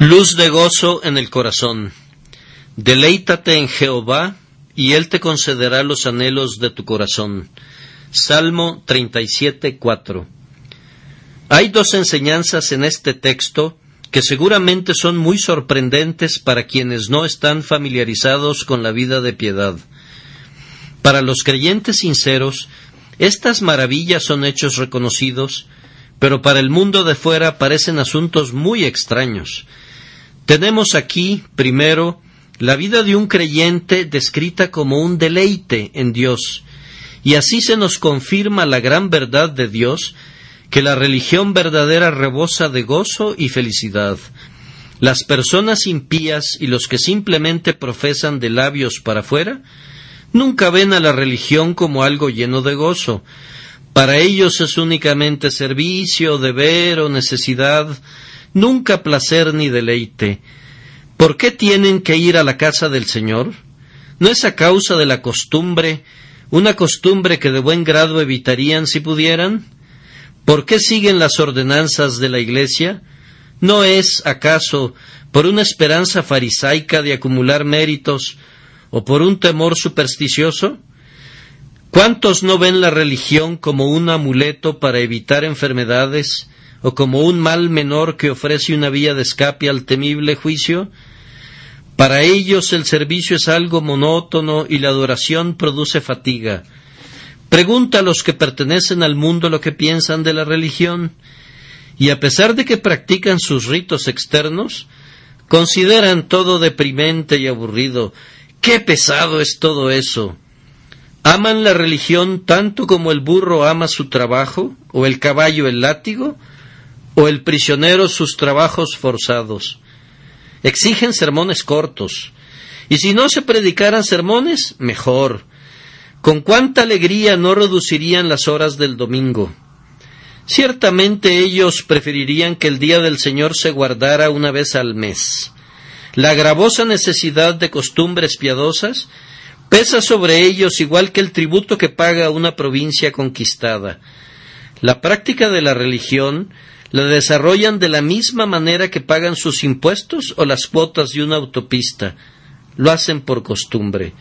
Luz de gozo en el corazón. Deleítate en Jehová, y Él te concederá los anhelos de tu corazón. Salmo 37.4. Hay dos enseñanzas en este texto que seguramente son muy sorprendentes para quienes no están familiarizados con la vida de piedad. Para los creyentes sinceros, estas maravillas son hechos reconocidos, pero para el mundo de fuera parecen asuntos muy extraños. Tenemos aquí, primero, la vida de un creyente descrita como un deleite en Dios, y así se nos confirma la gran verdad de Dios, que la religión verdadera rebosa de gozo y felicidad. Las personas impías y los que simplemente profesan de labios para afuera nunca ven a la religión como algo lleno de gozo. Para ellos es únicamente servicio, deber o necesidad, nunca placer ni deleite. ¿Por qué tienen que ir a la casa del Señor? ¿No es a causa de la costumbre, una costumbre que de buen grado evitarían si pudieran? ¿Por qué siguen las ordenanzas de la Iglesia? ¿No es, acaso, por una esperanza farisaica de acumular méritos o por un temor supersticioso? ¿Cuántos no ven la religión como un amuleto para evitar enfermedades o como un mal menor que ofrece una vía de escape al temible juicio? Para ellos el servicio es algo monótono y la adoración produce fatiga. Pregunta a los que pertenecen al mundo lo que piensan de la religión, y a pesar de que practican sus ritos externos, consideran todo deprimente y aburrido. ¡Qué pesado es todo eso! ¿Aman la religión tanto como el burro ama su trabajo, o el caballo el látigo, o el prisionero sus trabajos forzados. Exigen sermones cortos. Y si no se predicaran sermones, mejor. Con cuánta alegría no reducirían las horas del domingo. Ciertamente ellos preferirían que el día del Señor se guardara una vez al mes. La gravosa necesidad de costumbres piadosas pesa sobre ellos igual que el tributo que paga una provincia conquistada. La práctica de la religión la desarrollan de la misma manera que pagan sus impuestos o las cuotas de una autopista. Lo hacen por costumbre.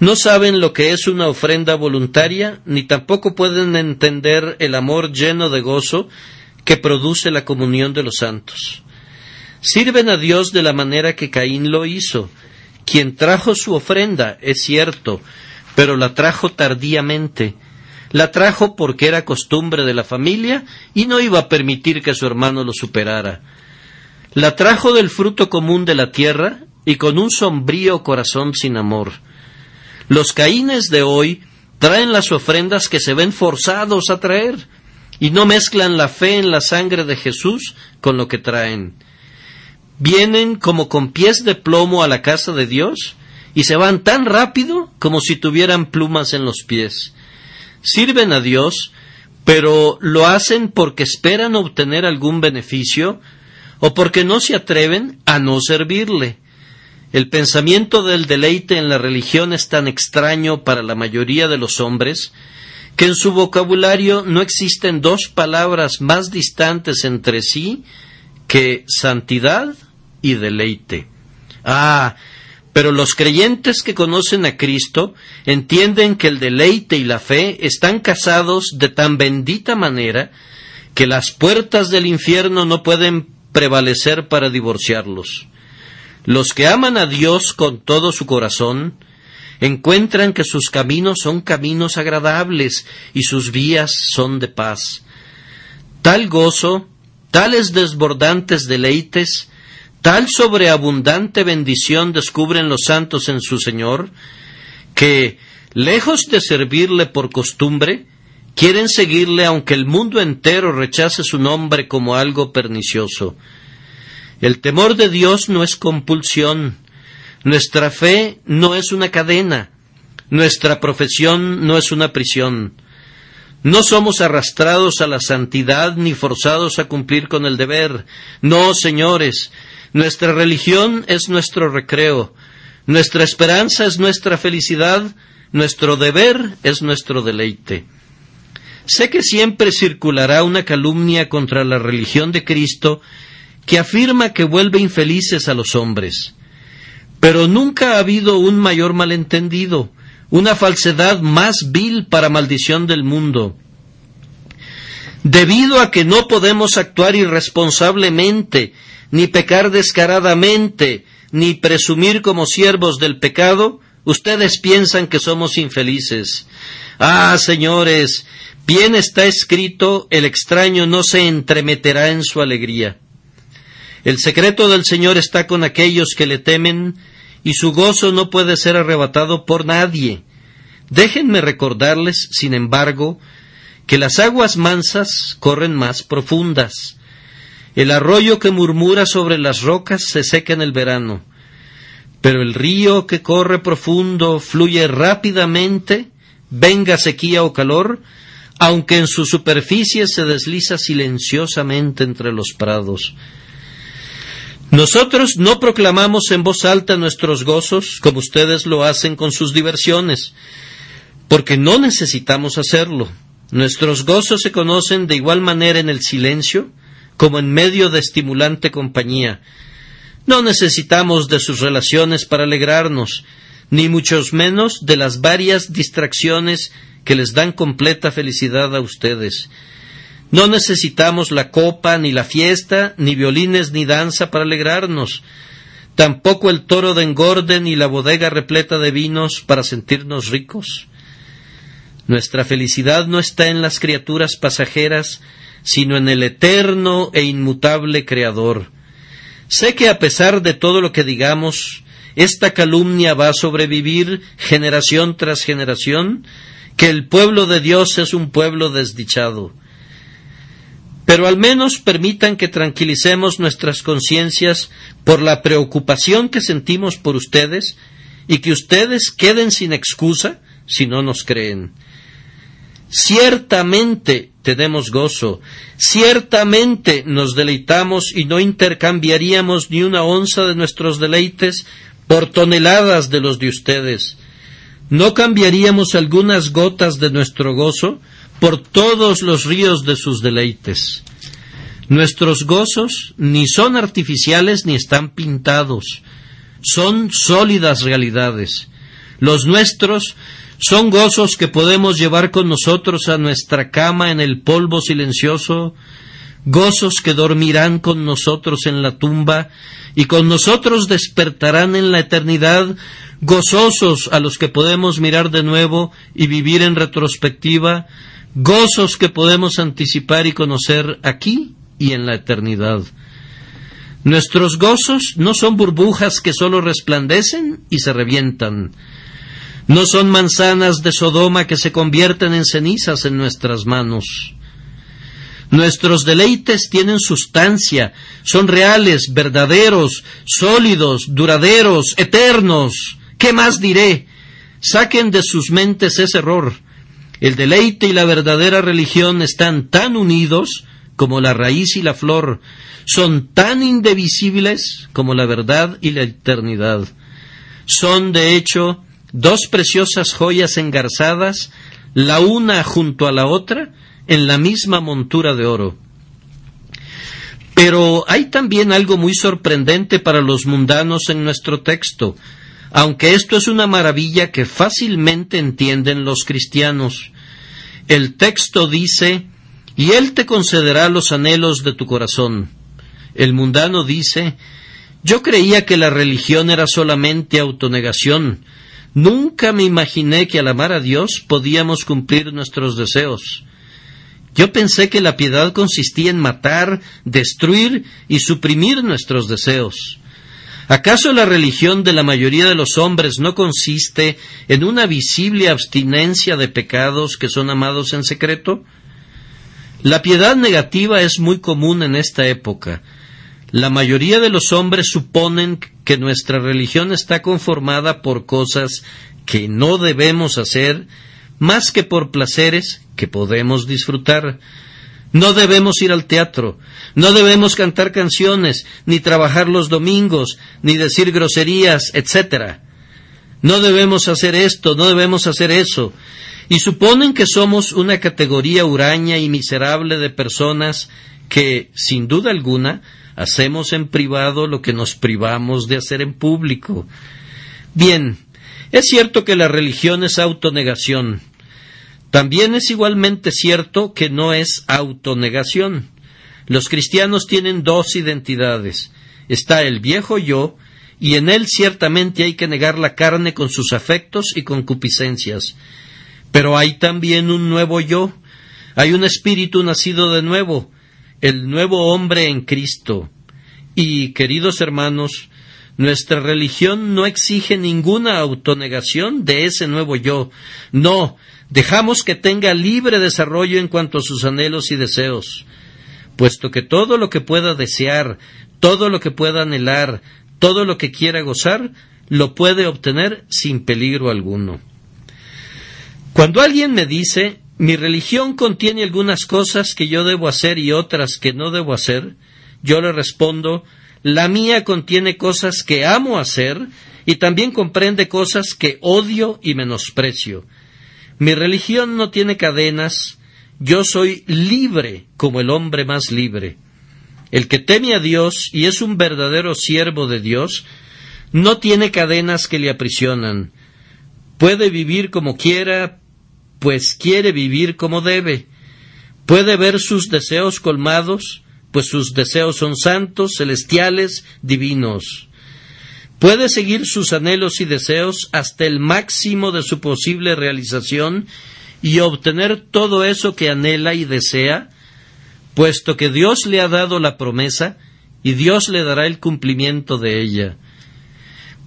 No saben lo que es una ofrenda voluntaria, ni tampoco pueden entender el amor lleno de gozo que produce la comunión de los santos. Sirven a Dios de la manera que Caín lo hizo, quien trajo su ofrenda, es cierto, pero la trajo tardíamente, la trajo porque era costumbre de la familia y no iba a permitir que su hermano lo superara. La trajo del fruto común de la tierra y con un sombrío corazón sin amor. Los caínes de hoy traen las ofrendas que se ven forzados a traer y no mezclan la fe en la sangre de Jesús con lo que traen. Vienen como con pies de plomo a la casa de Dios y se van tan rápido como si tuvieran plumas en los pies sirven a Dios, pero lo hacen porque esperan obtener algún beneficio o porque no se atreven a no servirle. El pensamiento del deleite en la religión es tan extraño para la mayoría de los hombres que en su vocabulario no existen dos palabras más distantes entre sí que santidad y deleite. Ah, pero los creyentes que conocen a Cristo entienden que el deleite y la fe están casados de tan bendita manera que las puertas del infierno no pueden prevalecer para divorciarlos. Los que aman a Dios con todo su corazón encuentran que sus caminos son caminos agradables y sus vías son de paz. Tal gozo, tales desbordantes deleites, Tal sobreabundante bendición descubren los santos en su Señor, que, lejos de servirle por costumbre, quieren seguirle aunque el mundo entero rechace su nombre como algo pernicioso. El temor de Dios no es compulsión, nuestra fe no es una cadena, nuestra profesión no es una prisión. No somos arrastrados a la santidad ni forzados a cumplir con el deber. No, señores, nuestra religión es nuestro recreo, nuestra esperanza es nuestra felicidad, nuestro deber es nuestro deleite. Sé que siempre circulará una calumnia contra la religión de Cristo que afirma que vuelve infelices a los hombres. Pero nunca ha habido un mayor malentendido, una falsedad más vil para maldición del mundo. Debido a que no podemos actuar irresponsablemente, ni pecar descaradamente, ni presumir como siervos del pecado, ustedes piensan que somos infelices. Ah, señores, bien está escrito, el extraño no se entremeterá en su alegría. El secreto del Señor está con aquellos que le temen, y su gozo no puede ser arrebatado por nadie. Déjenme recordarles, sin embargo, que las aguas mansas corren más profundas. El arroyo que murmura sobre las rocas se seca en el verano, pero el río que corre profundo fluye rápidamente, venga sequía o calor, aunque en su superficie se desliza silenciosamente entre los prados. Nosotros no proclamamos en voz alta nuestros gozos como ustedes lo hacen con sus diversiones, porque no necesitamos hacerlo. Nuestros gozos se conocen de igual manera en el silencio como en medio de estimulante compañía. No necesitamos de sus relaciones para alegrarnos, ni muchos menos de las varias distracciones que les dan completa felicidad a ustedes. No necesitamos la copa, ni la fiesta, ni violines, ni danza para alegrarnos, tampoco el toro de engorde, ni la bodega repleta de vinos para sentirnos ricos. Nuestra felicidad no está en las criaturas pasajeras, sino en el eterno e inmutable Creador. Sé que a pesar de todo lo que digamos, esta calumnia va a sobrevivir generación tras generación, que el pueblo de Dios es un pueblo desdichado pero al menos permitan que tranquilicemos nuestras conciencias por la preocupación que sentimos por ustedes y que ustedes queden sin excusa si no nos creen. Ciertamente tenemos gozo, ciertamente nos deleitamos y no intercambiaríamos ni una onza de nuestros deleites por toneladas de los de ustedes. No cambiaríamos algunas gotas de nuestro gozo por todos los ríos de sus deleites. Nuestros gozos ni son artificiales ni están pintados, son sólidas realidades. Los nuestros son gozos que podemos llevar con nosotros a nuestra cama en el polvo silencioso, gozos que dormirán con nosotros en la tumba y con nosotros despertarán en la eternidad, gozosos a los que podemos mirar de nuevo y vivir en retrospectiva, gozos que podemos anticipar y conocer aquí y en la eternidad. Nuestros gozos no son burbujas que sólo resplandecen y se revientan. No son manzanas de Sodoma que se convierten en cenizas en nuestras manos. Nuestros deleites tienen sustancia, son reales, verdaderos, sólidos, duraderos, eternos. ¿Qué más diré? Saquen de sus mentes ese error. El deleite y la verdadera religión están tan unidos como la raíz y la flor, son tan indivisibles como la verdad y la eternidad. Son, de hecho, dos preciosas joyas engarzadas, la una junto a la otra, en la misma montura de oro. Pero hay también algo muy sorprendente para los mundanos en nuestro texto, aunque esto es una maravilla que fácilmente entienden los cristianos. El texto dice, y Él te concederá los anhelos de tu corazón. El mundano dice, yo creía que la religión era solamente autonegación. Nunca me imaginé que al amar a Dios podíamos cumplir nuestros deseos. Yo pensé que la piedad consistía en matar, destruir y suprimir nuestros deseos. ¿Acaso la religión de la mayoría de los hombres no consiste en una visible abstinencia de pecados que son amados en secreto? La piedad negativa es muy común en esta época. La mayoría de los hombres suponen que nuestra religión está conformada por cosas que no debemos hacer más que por placeres que podemos disfrutar. No debemos ir al teatro, no debemos cantar canciones, ni trabajar los domingos, ni decir groserías, etc. No debemos hacer esto, no debemos hacer eso. Y suponen que somos una categoría huraña y miserable de personas que, sin duda alguna, hacemos en privado lo que nos privamos de hacer en público. Bien, es cierto que la religión es autonegación. También es igualmente cierto que no es autonegación. Los cristianos tienen dos identidades. Está el viejo yo, y en él ciertamente hay que negar la carne con sus afectos y concupiscencias. Pero hay también un nuevo yo, hay un espíritu nacido de nuevo, el nuevo hombre en Cristo. Y, queridos hermanos, nuestra religión no exige ninguna autonegación de ese nuevo yo. No, dejamos que tenga libre desarrollo en cuanto a sus anhelos y deseos, puesto que todo lo que pueda desear, todo lo que pueda anhelar, todo lo que quiera gozar, lo puede obtener sin peligro alguno. Cuando alguien me dice mi religión contiene algunas cosas que yo debo hacer y otras que no debo hacer, yo le respondo la mía contiene cosas que amo hacer y también comprende cosas que odio y menosprecio. Mi religión no tiene cadenas, yo soy libre como el hombre más libre. El que teme a Dios y es un verdadero siervo de Dios, no tiene cadenas que le aprisionan. Puede vivir como quiera, pues quiere vivir como debe. Puede ver sus deseos colmados, pues sus deseos son santos, celestiales, divinos. Puede seguir sus anhelos y deseos hasta el máximo de su posible realización y obtener todo eso que anhela y desea, puesto que Dios le ha dado la promesa y Dios le dará el cumplimiento de ella.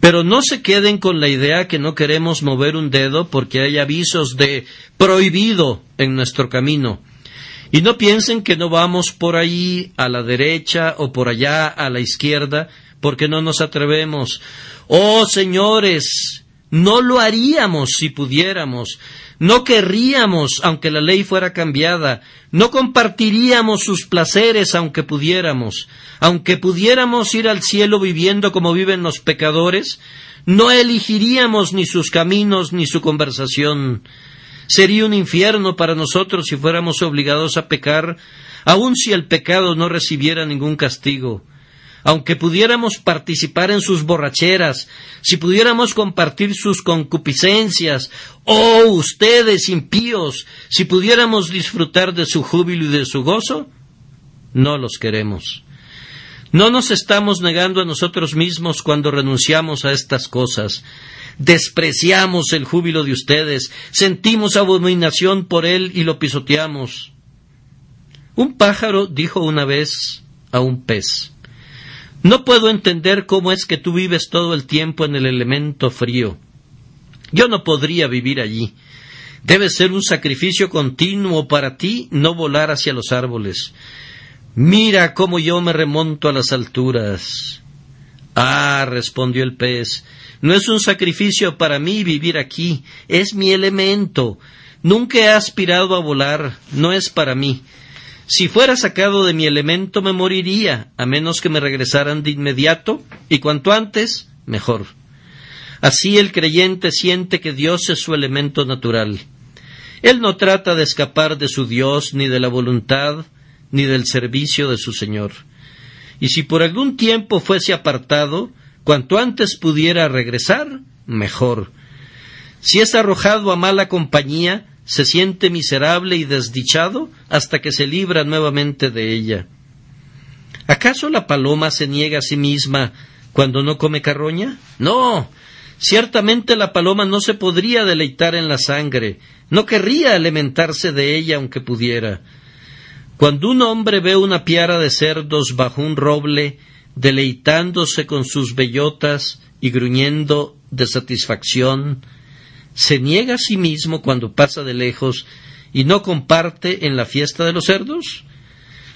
Pero no se queden con la idea que no queremos mover un dedo porque hay avisos de prohibido en nuestro camino. Y no piensen que no vamos por ahí a la derecha o por allá a la izquierda porque no nos atrevemos. Oh señores, no lo haríamos si pudiéramos. No querríamos, aunque la ley fuera cambiada, no compartiríamos sus placeres, aunque pudiéramos, aunque pudiéramos ir al cielo viviendo como viven los pecadores, no elegiríamos ni sus caminos ni su conversación. Sería un infierno para nosotros si fuéramos obligados a pecar, aun si el pecado no recibiera ningún castigo aunque pudiéramos participar en sus borracheras, si pudiéramos compartir sus concupiscencias, oh ustedes impíos, si pudiéramos disfrutar de su júbilo y de su gozo, no los queremos. No nos estamos negando a nosotros mismos cuando renunciamos a estas cosas. Despreciamos el júbilo de ustedes, sentimos abominación por él y lo pisoteamos. Un pájaro dijo una vez a un pez no puedo entender cómo es que tú vives todo el tiempo en el elemento frío. Yo no podría vivir allí. Debe ser un sacrificio continuo para ti no volar hacia los árboles. Mira cómo yo me remonto a las alturas. Ah, respondió el pez, no es un sacrificio para mí vivir aquí, es mi elemento. Nunca he aspirado a volar, no es para mí. Si fuera sacado de mi elemento me moriría, a menos que me regresaran de inmediato, y cuanto antes, mejor. Así el creyente siente que Dios es su elemento natural. Él no trata de escapar de su Dios, ni de la voluntad, ni del servicio de su Señor. Y si por algún tiempo fuese apartado, cuanto antes pudiera regresar, mejor. Si es arrojado a mala compañía, se siente miserable y desdichado hasta que se libra nuevamente de ella. ¿Acaso la paloma se niega a sí misma cuando no come carroña? No. Ciertamente la paloma no se podría deleitar en la sangre, no querría alimentarse de ella aunque pudiera. Cuando un hombre ve una piara de cerdos bajo un roble, deleitándose con sus bellotas y gruñendo de satisfacción, se niega a sí mismo cuando pasa de lejos y no comparte en la fiesta de los cerdos?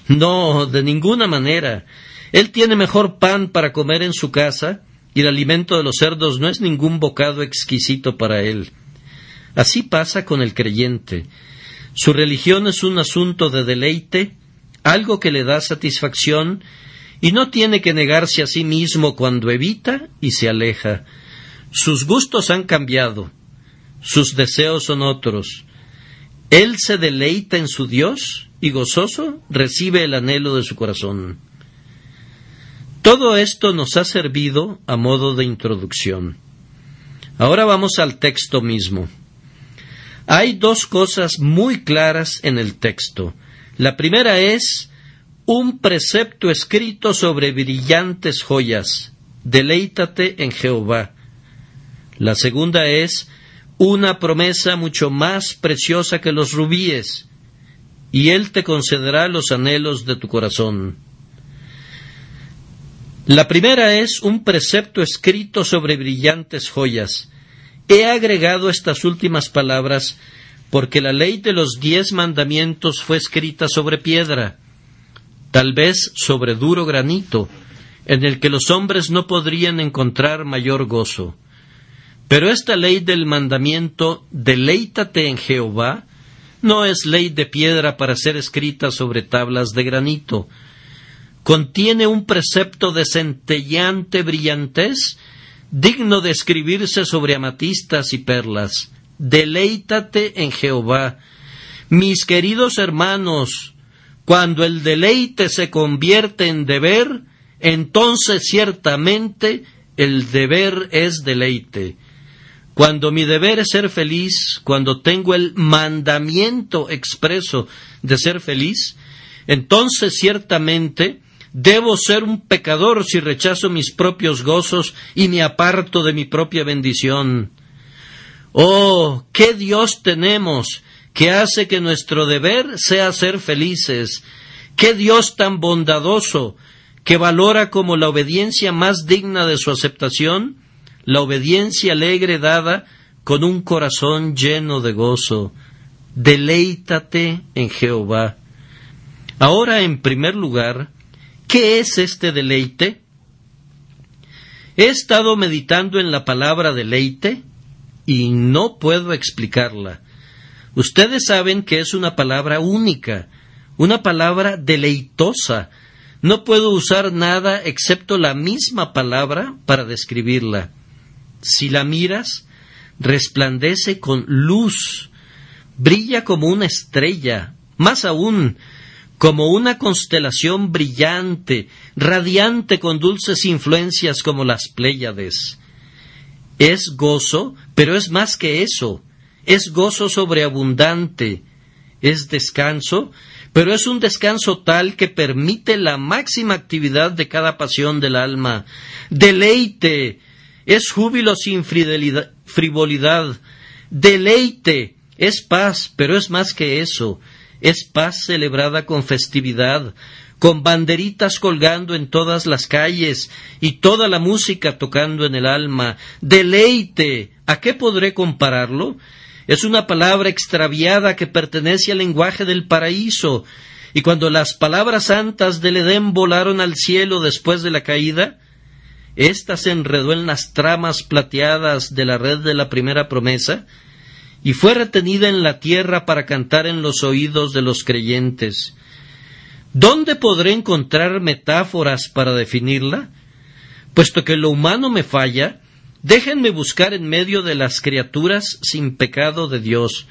No, de ninguna manera. Él tiene mejor pan para comer en su casa y el alimento de los cerdos no es ningún bocado exquisito para él. Así pasa con el creyente. Su religión es un asunto de deleite, algo que le da satisfacción, y no tiene que negarse a sí mismo cuando evita y se aleja. Sus gustos han cambiado, sus deseos son otros. Él se deleita en su Dios y gozoso recibe el anhelo de su corazón. Todo esto nos ha servido a modo de introducción. Ahora vamos al texto mismo. Hay dos cosas muy claras en el texto. La primera es un precepto escrito sobre brillantes joyas. Deleítate en Jehová. La segunda es una promesa mucho más preciosa que los rubíes, y Él te concederá los anhelos de tu corazón. La primera es un precepto escrito sobre brillantes joyas. He agregado estas últimas palabras porque la ley de los diez mandamientos fue escrita sobre piedra, tal vez sobre duro granito, en el que los hombres no podrían encontrar mayor gozo. Pero esta ley del mandamiento deleítate en Jehová no es ley de piedra para ser escrita sobre tablas de granito. Contiene un precepto de centellante brillantez digno de escribirse sobre amatistas y perlas. Deleítate en Jehová. Mis queridos hermanos, cuando el deleite se convierte en deber, entonces ciertamente el deber es deleite. Cuando mi deber es ser feliz, cuando tengo el mandamiento expreso de ser feliz, entonces ciertamente Debo ser un pecador si rechazo mis propios gozos y me aparto de mi propia bendición. Oh, qué Dios tenemos que hace que nuestro deber sea ser felices. Qué Dios tan bondadoso que valora como la obediencia más digna de su aceptación la obediencia alegre dada con un corazón lleno de gozo. Deleítate en Jehová. Ahora, en primer lugar, ¿Qué es este deleite? He estado meditando en la palabra deleite y no puedo explicarla. Ustedes saben que es una palabra única, una palabra deleitosa. No puedo usar nada excepto la misma palabra para describirla. Si la miras, resplandece con luz, brilla como una estrella, más aún, como una constelación brillante, radiante con dulces influencias como las Pléyades. Es gozo, pero es más que eso, es gozo sobreabundante, es descanso, pero es un descanso tal que permite la máxima actividad de cada pasión del alma. Deleite, es júbilo sin frivolidad. Deleite, es paz, pero es más que eso es paz celebrada con festividad, con banderitas colgando en todas las calles y toda la música tocando en el alma. Deleite. ¿A qué podré compararlo? Es una palabra extraviada que pertenece al lenguaje del paraíso, y cuando las palabras santas del Edén volaron al cielo después de la caída, ésta se enredó en las tramas plateadas de la red de la primera promesa, y fue retenida en la tierra para cantar en los oídos de los creyentes. ¿Dónde podré encontrar metáforas para definirla? Puesto que lo humano me falla, déjenme buscar en medio de las criaturas sin pecado de Dios.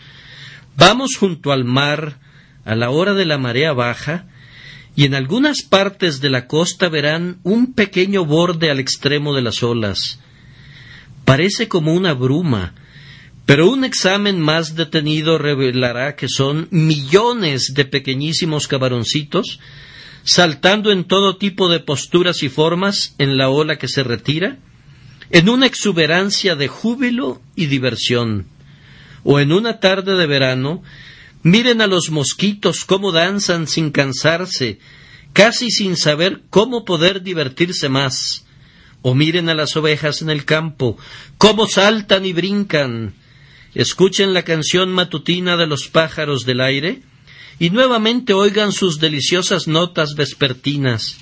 Vamos junto al mar, a la hora de la marea baja, y en algunas partes de la costa verán un pequeño borde al extremo de las olas. Parece como una bruma, pero un examen más detenido revelará que son millones de pequeñísimos cabaroncitos saltando en todo tipo de posturas y formas en la ola que se retira, en una exuberancia de júbilo y diversión. O en una tarde de verano, miren a los mosquitos cómo danzan sin cansarse, casi sin saber cómo poder divertirse más. O miren a las ovejas en el campo, cómo saltan y brincan, escuchen la canción matutina de los pájaros del aire y nuevamente oigan sus deliciosas notas vespertinas.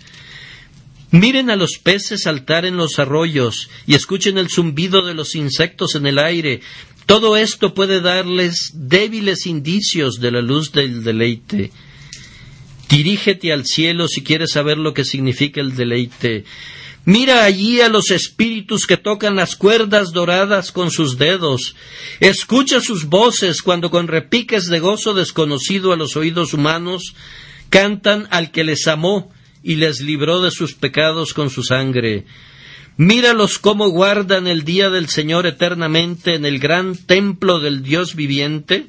Miren a los peces saltar en los arroyos y escuchen el zumbido de los insectos en el aire. Todo esto puede darles débiles indicios de la luz del deleite. Dirígete al cielo si quieres saber lo que significa el deleite. Mira allí a los espíritus que tocan las cuerdas doradas con sus dedos. Escucha sus voces cuando con repiques de gozo desconocido a los oídos humanos cantan al que les amó y les libró de sus pecados con su sangre. Míralos cómo guardan el día del Señor eternamente en el gran templo del Dios viviente.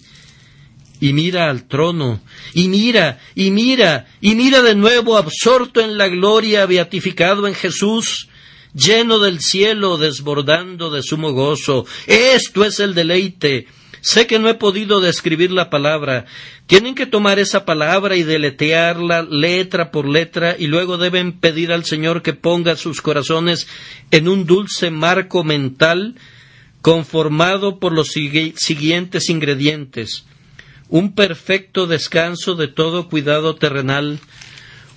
Y mira al trono, y mira, y mira, y mira de nuevo absorto en la gloria, beatificado en Jesús, lleno del cielo, desbordando de sumo gozo. Esto es el deleite. Sé que no he podido describir la palabra. Tienen que tomar esa palabra y deletearla letra por letra y luego deben pedir al Señor que ponga sus corazones en un dulce marco mental conformado por los siguientes ingredientes. Un perfecto descanso de todo cuidado terrenal,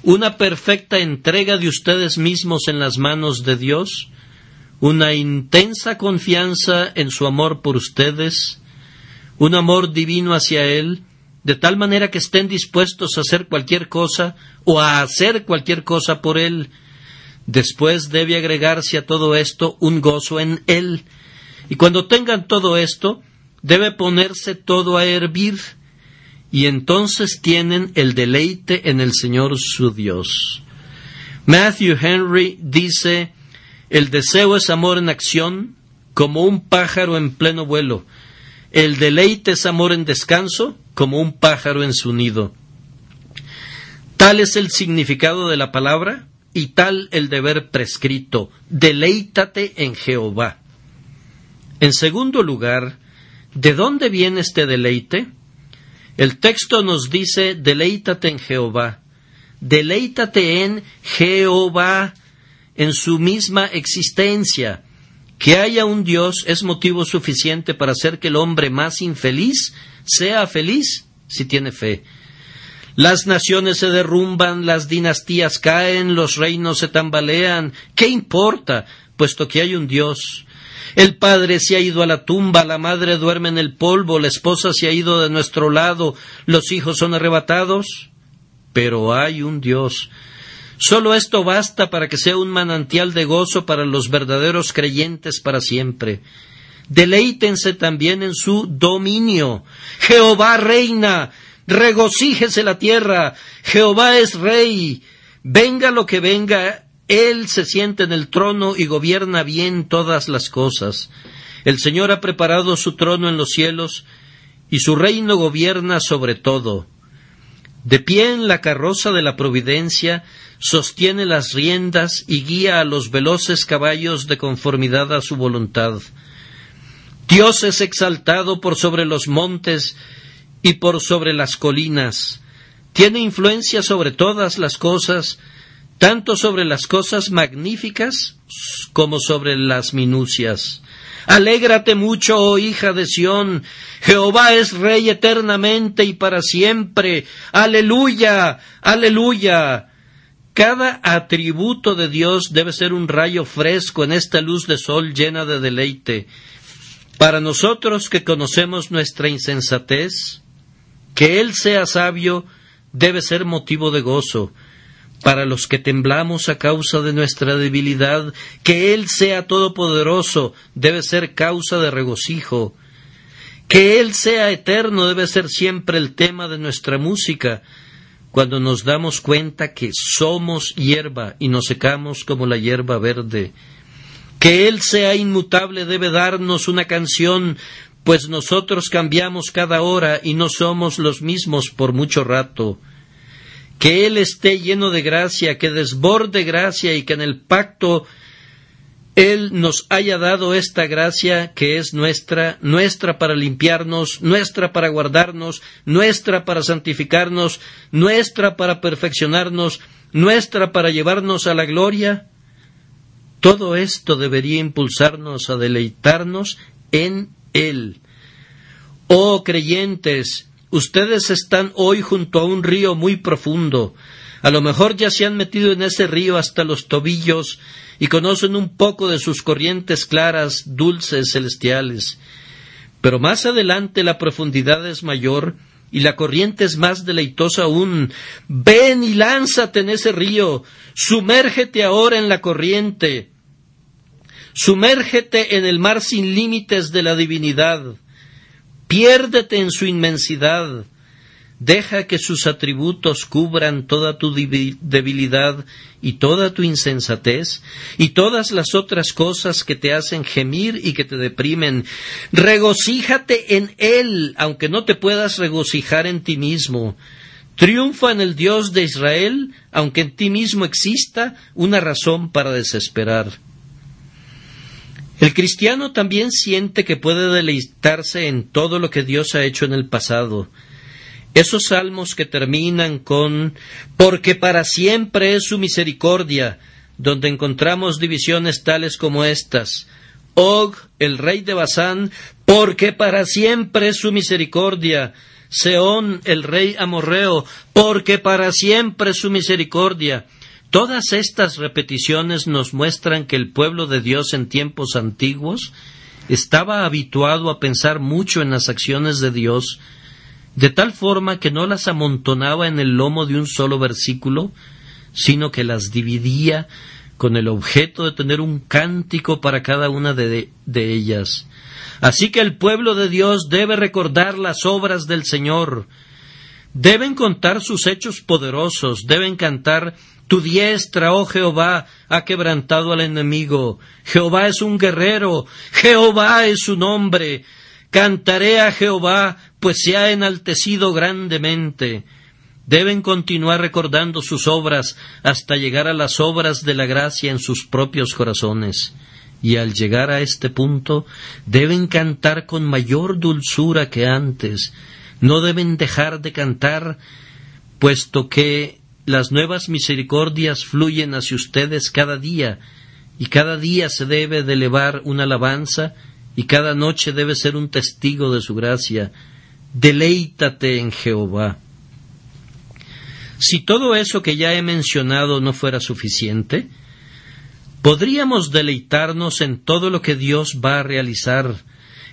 una perfecta entrega de ustedes mismos en las manos de Dios, una intensa confianza en su amor por ustedes, un amor divino hacia Él, de tal manera que estén dispuestos a hacer cualquier cosa o a hacer cualquier cosa por Él. Después debe agregarse a todo esto un gozo en Él. Y cuando tengan todo esto, debe ponerse todo a hervir, y entonces tienen el deleite en el Señor su Dios. Matthew Henry dice, el deseo es amor en acción, como un pájaro en pleno vuelo. El deleite es amor en descanso, como un pájaro en su nido. Tal es el significado de la palabra y tal el deber prescrito. Deleítate en Jehová. En segundo lugar, ¿de dónde viene este deleite? El texto nos dice, deleítate en Jehová. Deleítate en Jehová, en su misma existencia. Que haya un Dios es motivo suficiente para hacer que el hombre más infeliz sea feliz si tiene fe. Las naciones se derrumban, las dinastías caen, los reinos se tambalean. ¿Qué importa? puesto que hay un Dios. El padre se ha ido a la tumba, la madre duerme en el polvo, la esposa se ha ido de nuestro lado, los hijos son arrebatados. Pero hay un Dios Solo esto basta para que sea un manantial de gozo para los verdaderos creyentes para siempre. Deleítense también en su dominio. Jehová reina, regocíjese la tierra, Jehová es rey. Venga lo que venga, Él se siente en el trono y gobierna bien todas las cosas. El Señor ha preparado su trono en los cielos, y su reino gobierna sobre todo. De pie en la carroza de la providencia, sostiene las riendas y guía a los veloces caballos de conformidad a su voluntad. Dios es exaltado por sobre los montes y por sobre las colinas. Tiene influencia sobre todas las cosas, tanto sobre las cosas magníficas como sobre las minucias. Alégrate mucho, oh hija de Sión. Jehová es rey eternamente y para siempre. Aleluya, aleluya. Cada atributo de Dios debe ser un rayo fresco en esta luz de sol llena de deleite. Para nosotros que conocemos nuestra insensatez, que Él sea sabio debe ser motivo de gozo. Para los que temblamos a causa de nuestra debilidad, que Él sea todopoderoso debe ser causa de regocijo, que Él sea eterno debe ser siempre el tema de nuestra música, cuando nos damos cuenta que somos hierba y nos secamos como la hierba verde. Que Él sea inmutable debe darnos una canción, pues nosotros cambiamos cada hora y no somos los mismos por mucho rato que Él esté lleno de gracia, que desborde gracia y que en el pacto Él nos haya dado esta gracia que es nuestra, nuestra para limpiarnos, nuestra para guardarnos, nuestra para santificarnos, nuestra para perfeccionarnos, nuestra para llevarnos a la gloria. Todo esto debería impulsarnos a deleitarnos en Él. Oh creyentes, Ustedes están hoy junto a un río muy profundo. A lo mejor ya se han metido en ese río hasta los tobillos y conocen un poco de sus corrientes claras, dulces, celestiales. Pero más adelante la profundidad es mayor y la corriente es más deleitosa aún. Ven y lánzate en ese río, sumérgete ahora en la corriente, sumérgete en el mar sin límites de la divinidad. Piérdete en su inmensidad. Deja que sus atributos cubran toda tu debilidad y toda tu insensatez y todas las otras cosas que te hacen gemir y que te deprimen. Regocíjate en Él, aunque no te puedas regocijar en ti mismo. Triunfa en el Dios de Israel, aunque en ti mismo exista una razón para desesperar. El cristiano también siente que puede deleitarse en todo lo que Dios ha hecho en el pasado, esos salmos que terminan con porque para siempre es su misericordia, donde encontramos divisiones tales como estas. Og, el rey de Basán, porque para siempre es su misericordia. Seón, el rey amorreo, porque para siempre es su misericordia. Todas estas repeticiones nos muestran que el pueblo de Dios en tiempos antiguos estaba habituado a pensar mucho en las acciones de Dios de tal forma que no las amontonaba en el lomo de un solo versículo, sino que las dividía con el objeto de tener un cántico para cada una de, ellas. Así que el pueblo de Dios debe recordar las obras del Señor, deben contar sus hechos poderosos, deben cantar Tu diestra, oh Jehová, ha quebrantado al enemigo. Jehová es un guerrero, Jehová es su nombre. Cantaré a Jehová, pues se ha enaltecido grandemente. Deben continuar recordando sus obras hasta llegar a las obras de la gracia en sus propios corazones. Y al llegar a este punto, deben cantar con mayor dulzura que antes. No deben dejar de cantar, puesto que las nuevas misericordias fluyen hacia ustedes cada día, y cada día se debe de elevar una alabanza y cada noche debe ser un testigo de su gracia. Deleítate en Jehová. Si todo eso que ya he mencionado no fuera suficiente, podríamos deleitarnos en todo lo que Dios va a realizar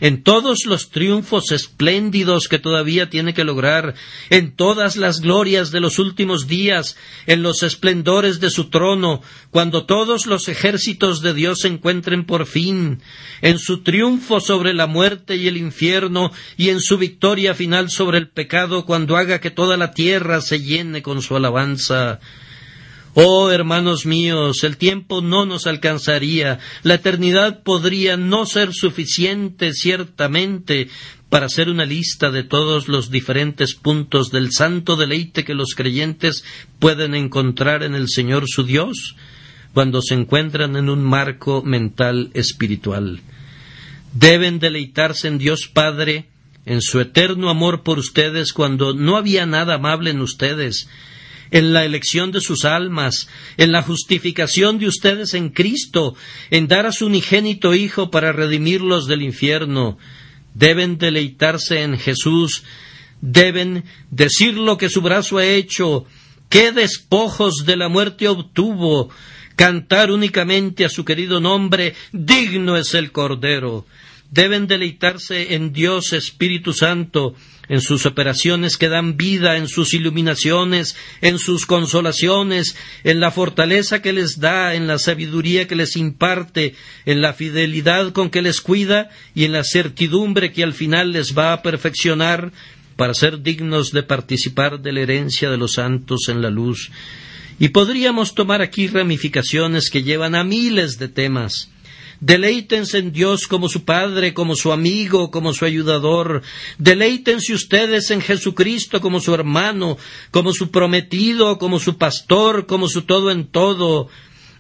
en todos los triunfos espléndidos que todavía tiene que lograr, en todas las glorias de los últimos días, en los esplendores de su trono, cuando todos los ejércitos de Dios se encuentren por fin, en su triunfo sobre la muerte y el infierno, y en su victoria final sobre el pecado, cuando haga que toda la tierra se llene con su alabanza. Oh, hermanos míos, el tiempo no nos alcanzaría, la eternidad podría no ser suficiente ciertamente para hacer una lista de todos los diferentes puntos del santo deleite que los creyentes pueden encontrar en el Señor su Dios cuando se encuentran en un marco mental espiritual. Deben deleitarse en Dios Padre, en su eterno amor por ustedes cuando no había nada amable en ustedes, en la elección de sus almas, en la justificación de ustedes en Cristo, en dar a su unigénito Hijo para redimirlos del infierno. Deben deleitarse en Jesús, deben decir lo que su brazo ha hecho, qué despojos de la muerte obtuvo, cantar únicamente a su querido nombre, digno es el Cordero. Deben deleitarse en Dios Espíritu Santo, en sus operaciones que dan vida, en sus iluminaciones, en sus consolaciones, en la fortaleza que les da, en la sabiduría que les imparte, en la fidelidad con que les cuida y en la certidumbre que al final les va a perfeccionar para ser dignos de participar de la herencia de los santos en la luz. Y podríamos tomar aquí ramificaciones que llevan a miles de temas Deleítense en Dios como su Padre, como su amigo, como su ayudador. Deleítense ustedes en Jesucristo como su hermano, como su prometido, como su pastor, como su todo en todo.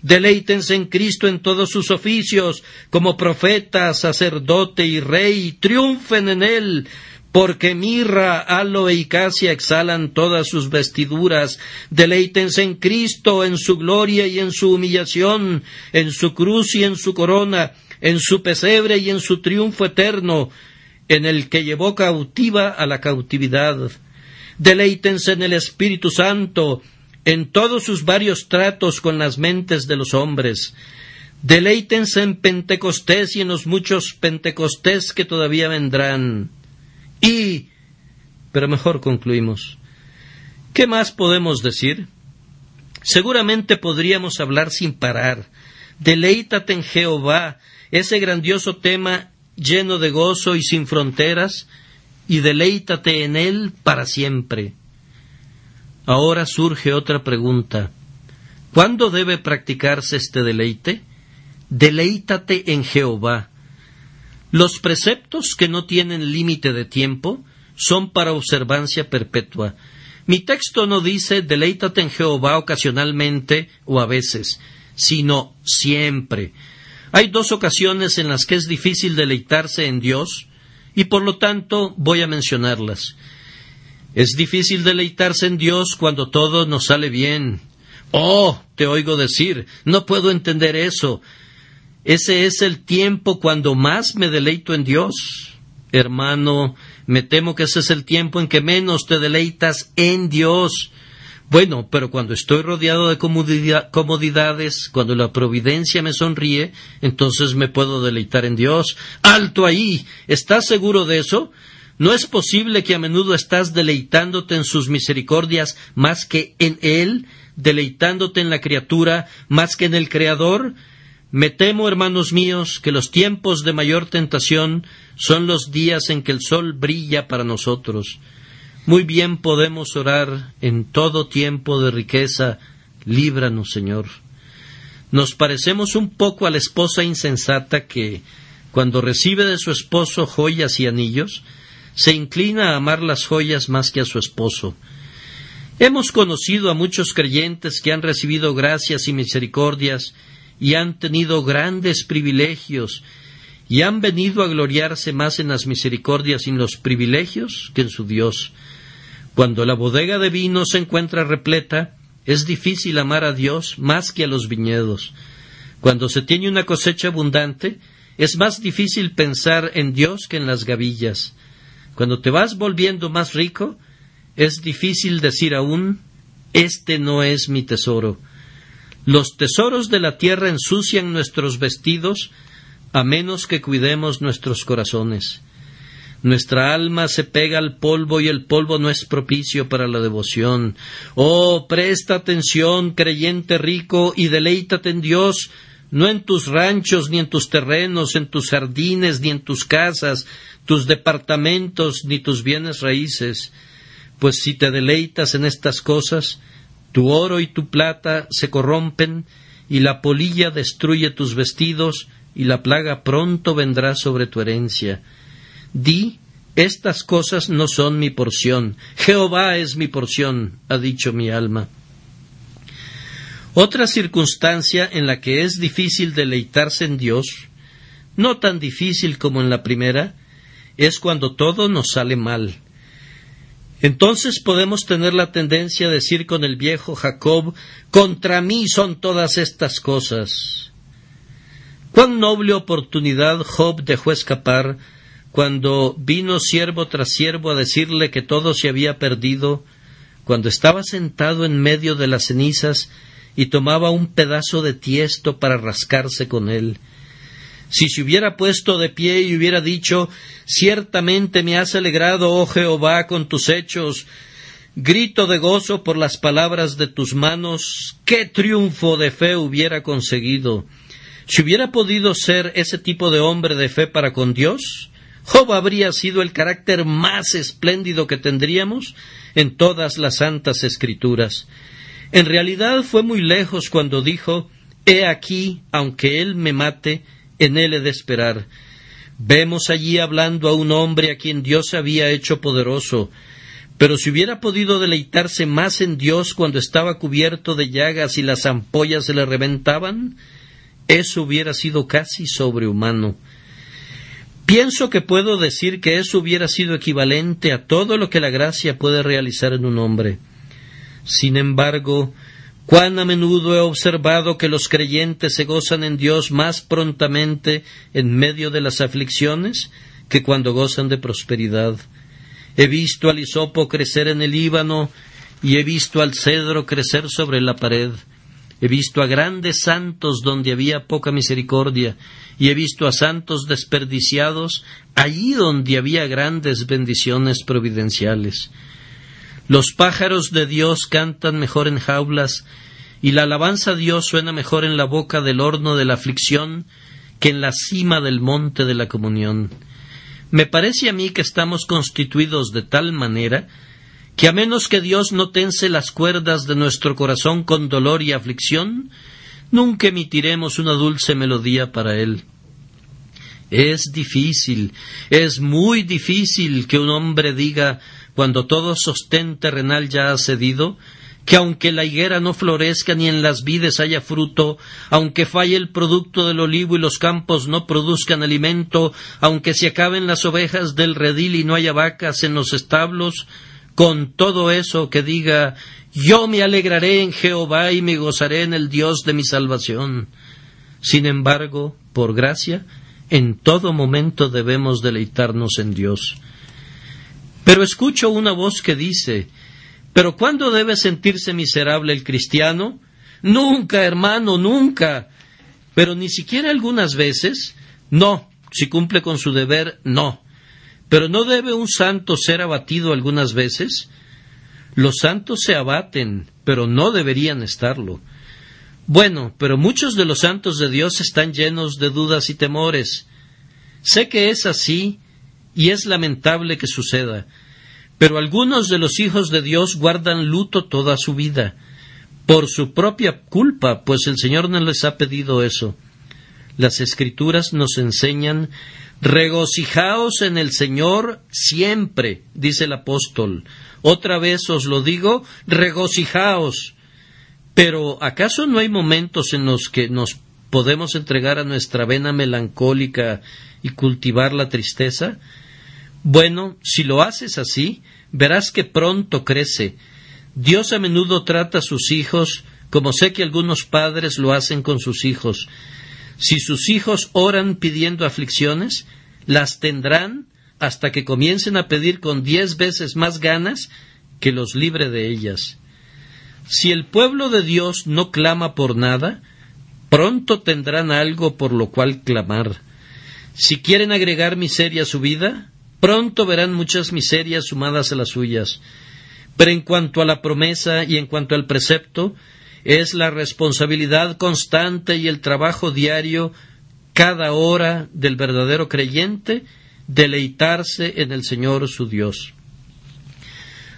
Deleítense en Cristo en todos sus oficios, como profeta, sacerdote y rey. Triunfen en Él porque mirra, aloe y casia exhalan todas sus vestiduras. Deleítense en Cristo, en su gloria y en su humillación, en su cruz y en su corona, en su pesebre y en su triunfo eterno, en el que llevó cautiva a la cautividad. Deleítense en el Espíritu Santo, en todos sus varios tratos con las mentes de los hombres. Deleítense en Pentecostés y en los muchos Pentecostés que todavía vendrán. Y, pero mejor concluimos. ¿Qué más podemos decir? Seguramente podríamos hablar sin parar. Deleítate en Jehová, ese grandioso tema lleno de gozo y sin fronteras, y deleítate en Él para siempre. Ahora surge otra pregunta. ¿Cuándo debe practicarse este deleite? Deleítate en Jehová. Los preceptos que no tienen límite de tiempo son para observancia perpetua. Mi texto no dice deleítate en Jehová ocasionalmente o a veces, sino siempre. Hay dos ocasiones en las que es difícil deleitarse en Dios y por lo tanto voy a mencionarlas. Es difícil deleitarse en Dios cuando todo nos sale bien. Oh, te oigo decir, no puedo entender eso. Ese es el tiempo cuando más me deleito en Dios. Hermano, me temo que ese es el tiempo en que menos te deleitas en Dios. Bueno, pero cuando estoy rodeado de comodidades, cuando la providencia me sonríe, entonces me puedo deleitar en Dios. Alto ahí. ¿Estás seguro de eso? ¿No es posible que a menudo estás deleitándote en sus misericordias más que en Él, deleitándote en la criatura más que en el Creador? Me temo, hermanos míos, que los tiempos de mayor tentación son los días en que el sol brilla para nosotros. Muy bien podemos orar en todo tiempo de riqueza, líbranos, Señor. Nos parecemos un poco a la esposa insensata que, cuando recibe de su esposo joyas y anillos, se inclina a amar las joyas más que a su esposo. Hemos conocido a muchos creyentes que han recibido gracias y misericordias y han tenido grandes privilegios y han venido a gloriarse más en las misericordias y en los privilegios que en su Dios. Cuando la bodega de vino se encuentra repleta, es difícil amar a Dios más que a los viñedos. Cuando se tiene una cosecha abundante, es más difícil pensar en Dios que en las gavillas. Cuando te vas volviendo más rico, es difícil decir aún Este no es mi tesoro. Los tesoros de la tierra ensucian nuestros vestidos a menos que cuidemos nuestros corazones. Nuestra alma se pega al polvo y el polvo no es propicio para la devoción. Oh, presta atención, creyente rico, y deleítate en Dios, no en tus ranchos, ni en tus terrenos, en tus jardines, ni en tus casas, tus departamentos, ni tus bienes raíces. Pues si te deleitas en estas cosas, tu oro y tu plata se corrompen, y la polilla destruye tus vestidos, y la plaga pronto vendrá sobre tu herencia. Di, estas cosas no son mi porción, Jehová es mi porción, ha dicho mi alma. Otra circunstancia en la que es difícil deleitarse en Dios, no tan difícil como en la primera, es cuando todo nos sale mal. Entonces podemos tener la tendencia a decir con el viejo Jacob, contra mí son todas estas cosas. Cuán noble oportunidad Job dejó escapar cuando vino siervo tras siervo a decirle que todo se había perdido, cuando estaba sentado en medio de las cenizas y tomaba un pedazo de tiesto para rascarse con él. Si se hubiera puesto de pie y hubiera dicho Ciertamente me has alegrado, oh Jehová, con tus hechos, grito de gozo por las palabras de tus manos, qué triunfo de fe hubiera conseguido. Si hubiera podido ser ese tipo de hombre de fe para con Dios, Job habría sido el carácter más espléndido que tendríamos en todas las santas escrituras. En realidad fue muy lejos cuando dijo He aquí, aunque él me mate, en él he de esperar. Vemos allí hablando a un hombre a quien Dios había hecho poderoso, pero si hubiera podido deleitarse más en Dios cuando estaba cubierto de llagas y las ampollas se le reventaban, eso hubiera sido casi sobrehumano. Pienso que puedo decir que eso hubiera sido equivalente a todo lo que la gracia puede realizar en un hombre. Sin embargo, cuán a menudo he observado que los creyentes se gozan en Dios más prontamente en medio de las aflicciones que cuando gozan de prosperidad. He visto al hisopo crecer en el Líbano y he visto al cedro crecer sobre la pared. He visto a grandes santos donde había poca misericordia, y he visto a santos desperdiciados allí donde había grandes bendiciones providenciales. Los pájaros de Dios cantan mejor en jaulas, y la alabanza a Dios suena mejor en la boca del horno de la aflicción que en la cima del monte de la comunión. Me parece a mí que estamos constituidos de tal manera que a menos que Dios no tense las cuerdas de nuestro corazón con dolor y aflicción, nunca emitiremos una dulce melodía para Él. Es difícil, es muy difícil que un hombre diga, cuando todo sostén terrenal ya ha cedido, que aunque la higuera no florezca ni en las vides haya fruto, aunque falle el producto del olivo y los campos no produzcan alimento, aunque se acaben las ovejas del redil y no haya vacas en los establos, con todo eso que diga yo me alegraré en Jehová y me gozaré en el Dios de mi salvación. Sin embargo, por gracia, en todo momento debemos deleitarnos en Dios. Pero escucho una voz que dice pero ¿cuándo debe sentirse miserable el cristiano? Nunca, hermano, nunca. Pero ni siquiera algunas veces. No, si cumple con su deber, no. Pero ¿no debe un santo ser abatido algunas veces? Los santos se abaten, pero no deberían estarlo. Bueno, pero muchos de los santos de Dios están llenos de dudas y temores. Sé que es así y es lamentable que suceda, pero algunos de los hijos de Dios guardan luto toda su vida, por su propia culpa, pues el Señor no les ha pedido eso. Las Escrituras nos enseñan regocijaos en el Señor siempre, dice el apóstol. Otra vez os lo digo, regocijaos. Pero ¿acaso no hay momentos en los que nos podemos entregar a nuestra vena melancólica y cultivar la tristeza? Bueno, si lo haces así, verás que pronto crece. Dios a menudo trata a sus hijos como sé que algunos padres lo hacen con sus hijos. Si sus hijos oran pidiendo aflicciones, las tendrán hasta que comiencen a pedir con diez veces más ganas que los libre de ellas. Si el pueblo de Dios no clama por nada, pronto tendrán algo por lo cual clamar. Si quieren agregar miseria a su vida, Pronto verán muchas miserias sumadas a las suyas. Pero en cuanto a la promesa y en cuanto al precepto, es la responsabilidad constante y el trabajo diario cada hora del verdadero creyente deleitarse en el Señor su Dios.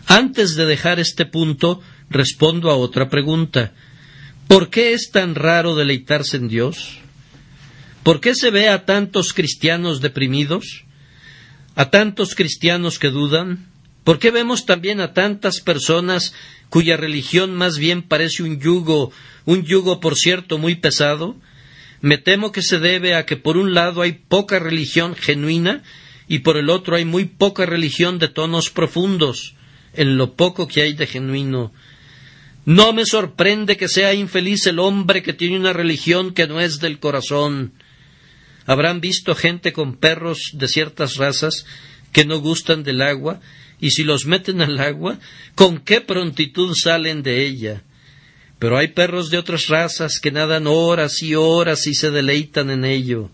Antes de dejar este punto, respondo a otra pregunta. ¿Por qué es tan raro deleitarse en Dios? ¿Por qué se ve a tantos cristianos deprimidos? A tantos cristianos que dudan? ¿Por qué vemos también a tantas personas cuya religión más bien parece un yugo, un yugo por cierto muy pesado? Me temo que se debe a que por un lado hay poca religión genuina y por el otro hay muy poca religión de tonos profundos, en lo poco que hay de genuino. No me sorprende que sea infeliz el hombre que tiene una religión que no es del corazón. Habrán visto gente con perros de ciertas razas que no gustan del agua, y si los meten al agua, con qué prontitud salen de ella. Pero hay perros de otras razas que nadan horas y horas y se deleitan en ello.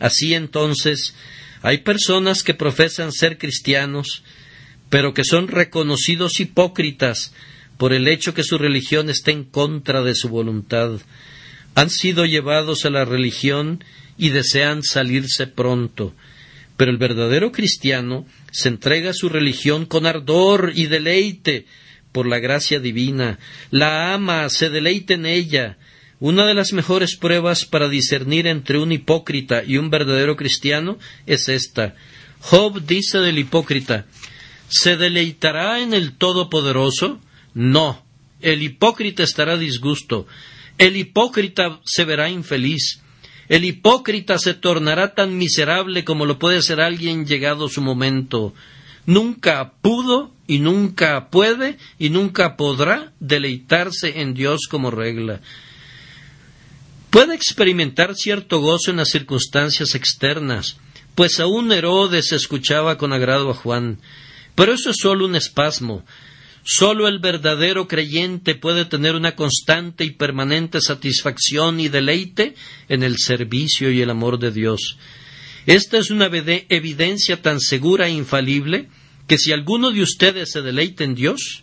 Así entonces, hay personas que profesan ser cristianos, pero que son reconocidos hipócritas por el hecho que su religión está en contra de su voluntad. Han sido llevados a la religión y desean salirse pronto. Pero el verdadero cristiano se entrega a su religión con ardor y deleite por la gracia divina, la ama, se deleite en ella. Una de las mejores pruebas para discernir entre un hipócrita y un verdadero cristiano es esta. Job dice del hipócrita ¿Se deleitará en el Todopoderoso? No. El hipócrita estará disgusto. El hipócrita se verá infeliz. El hipócrita se tornará tan miserable como lo puede ser alguien llegado su momento. Nunca pudo y nunca puede y nunca podrá deleitarse en Dios como regla. Puede experimentar cierto gozo en las circunstancias externas, pues aún Herodes escuchaba con agrado a Juan, pero eso es solo un espasmo, Solo el verdadero creyente puede tener una constante y permanente satisfacción y deleite en el servicio y el amor de Dios. Esta es una evidencia tan segura e infalible que si alguno de ustedes se deleita en Dios,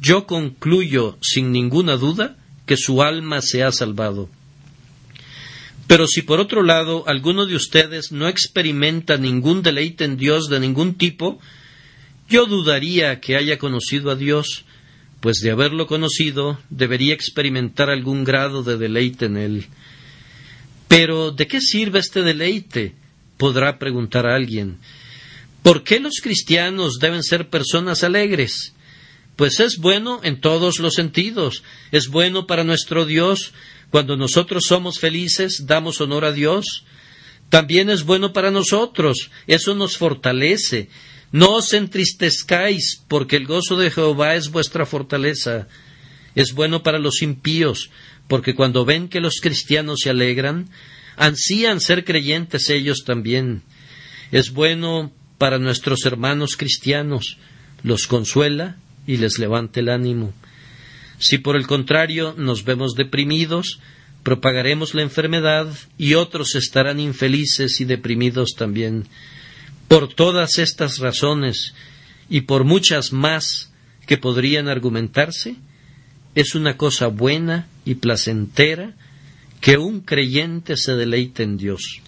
yo concluyo sin ninguna duda que su alma se ha salvado. Pero si por otro lado alguno de ustedes no experimenta ningún deleite en Dios de ningún tipo, yo dudaría que haya conocido a Dios, pues de haberlo conocido debería experimentar algún grado de deleite en él. Pero ¿de qué sirve este deleite? podrá preguntar alguien. ¿Por qué los cristianos deben ser personas alegres? Pues es bueno en todos los sentidos. Es bueno para nuestro Dios. Cuando nosotros somos felices, damos honor a Dios. También es bueno para nosotros. Eso nos fortalece. No os entristezcáis, porque el gozo de Jehová es vuestra fortaleza. Es bueno para los impíos, porque cuando ven que los cristianos se alegran, ansían ser creyentes ellos también. Es bueno para nuestros hermanos cristianos, los consuela y les levanta el ánimo. Si por el contrario nos vemos deprimidos, propagaremos la enfermedad y otros estarán infelices y deprimidos también. Por todas estas razones y por muchas más que podrían argumentarse, es una cosa buena y placentera que un creyente se deleite en Dios.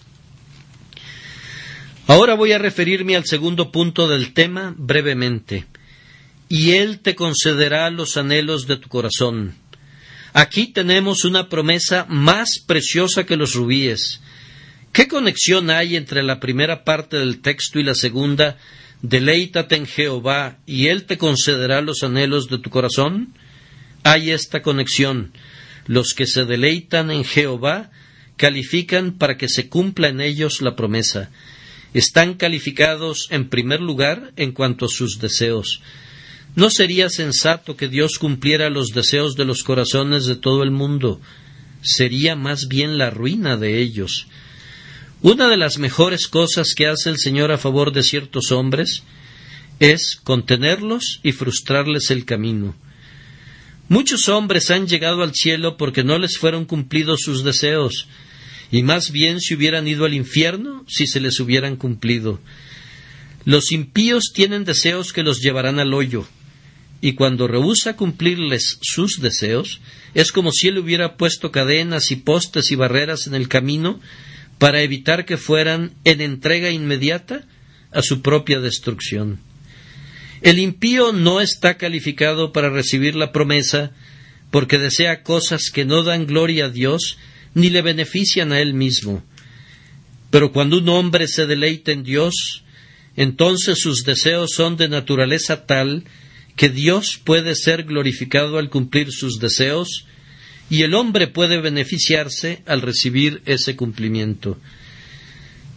Ahora voy a referirme al segundo punto del tema brevemente. Y Él te concederá los anhelos de tu corazón. Aquí tenemos una promesa más preciosa que los rubíes. ¿Qué conexión hay entre la primera parte del texto y la segunda? Deleítate en Jehová y Él te concederá los anhelos de tu corazón. Hay esta conexión. Los que se deleitan en Jehová califican para que se cumpla en ellos la promesa. Están calificados en primer lugar en cuanto a sus deseos. ¿No sería sensato que Dios cumpliera los deseos de los corazones de todo el mundo? Sería más bien la ruina de ellos. Una de las mejores cosas que hace el Señor a favor de ciertos hombres es contenerlos y frustrarles el camino. Muchos hombres han llegado al cielo porque no les fueron cumplidos sus deseos, y más bien se hubieran ido al infierno si se les hubieran cumplido. Los impíos tienen deseos que los llevarán al hoyo, y cuando rehúsa cumplirles sus deseos, es como si él hubiera puesto cadenas y postes y barreras en el camino para evitar que fueran en entrega inmediata a su propia destrucción. El impío no está calificado para recibir la promesa porque desea cosas que no dan gloria a Dios ni le benefician a él mismo. Pero cuando un hombre se deleita en Dios, entonces sus deseos son de naturaleza tal que Dios puede ser glorificado al cumplir sus deseos y el hombre puede beneficiarse al recibir ese cumplimiento.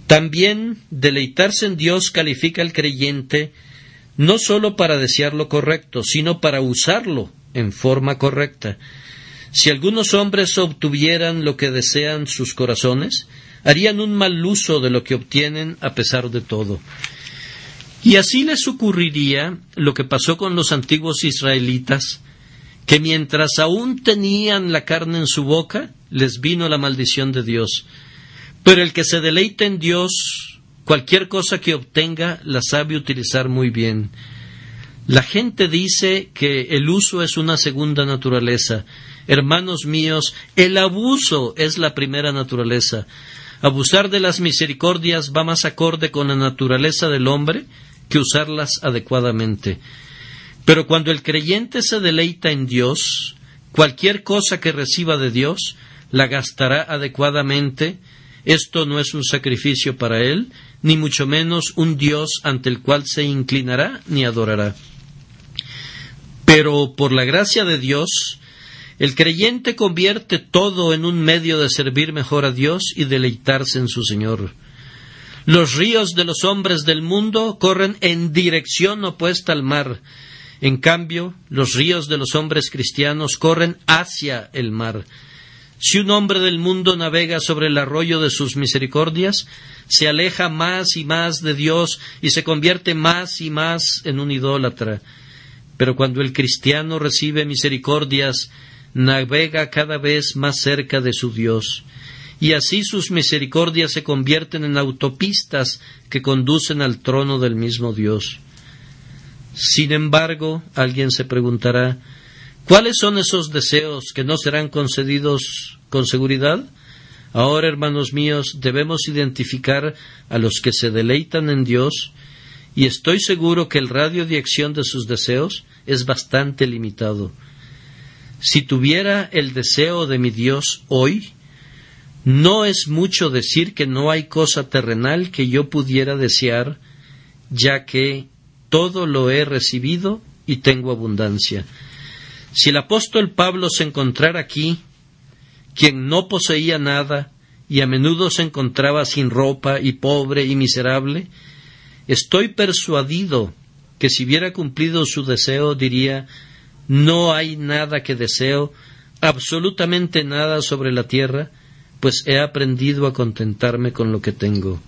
También deleitarse en Dios califica al creyente no sólo para desear lo correcto, sino para usarlo en forma correcta. Si algunos hombres obtuvieran lo que desean sus corazones, harían un mal uso de lo que obtienen a pesar de todo. Y así les ocurriría lo que pasó con los antiguos israelitas, que mientras aún tenían la carne en su boca, les vino la maldición de Dios. Pero el que se deleita en Dios, cualquier cosa que obtenga, la sabe utilizar muy bien. La gente dice que el uso es una segunda naturaleza. Hermanos míos, el abuso es la primera naturaleza. Abusar de las misericordias va más acorde con la naturaleza del hombre que usarlas adecuadamente. Pero cuando el creyente se deleita en Dios, cualquier cosa que reciba de Dios la gastará adecuadamente. Esto no es un sacrificio para él, ni mucho menos un Dios ante el cual se inclinará ni adorará. Pero por la gracia de Dios, el creyente convierte todo en un medio de servir mejor a Dios y deleitarse en su Señor. Los ríos de los hombres del mundo corren en dirección opuesta al mar, en cambio, los ríos de los hombres cristianos corren hacia el mar. Si un hombre del mundo navega sobre el arroyo de sus misericordias, se aleja más y más de Dios y se convierte más y más en un idólatra. Pero cuando el cristiano recibe misericordias, navega cada vez más cerca de su Dios. Y así sus misericordias se convierten en autopistas que conducen al trono del mismo Dios. Sin embargo, alguien se preguntará, ¿cuáles son esos deseos que no serán concedidos con seguridad? Ahora, hermanos míos, debemos identificar a los que se deleitan en Dios y estoy seguro que el radio de acción de sus deseos es bastante limitado. Si tuviera el deseo de mi Dios hoy, no es mucho decir que no hay cosa terrenal que yo pudiera desear, ya que todo lo he recibido y tengo abundancia. Si el apóstol Pablo se encontrara aquí, quien no poseía nada y a menudo se encontraba sin ropa y pobre y miserable, estoy persuadido que si hubiera cumplido su deseo diría no hay nada que deseo, absolutamente nada sobre la tierra, pues he aprendido a contentarme con lo que tengo.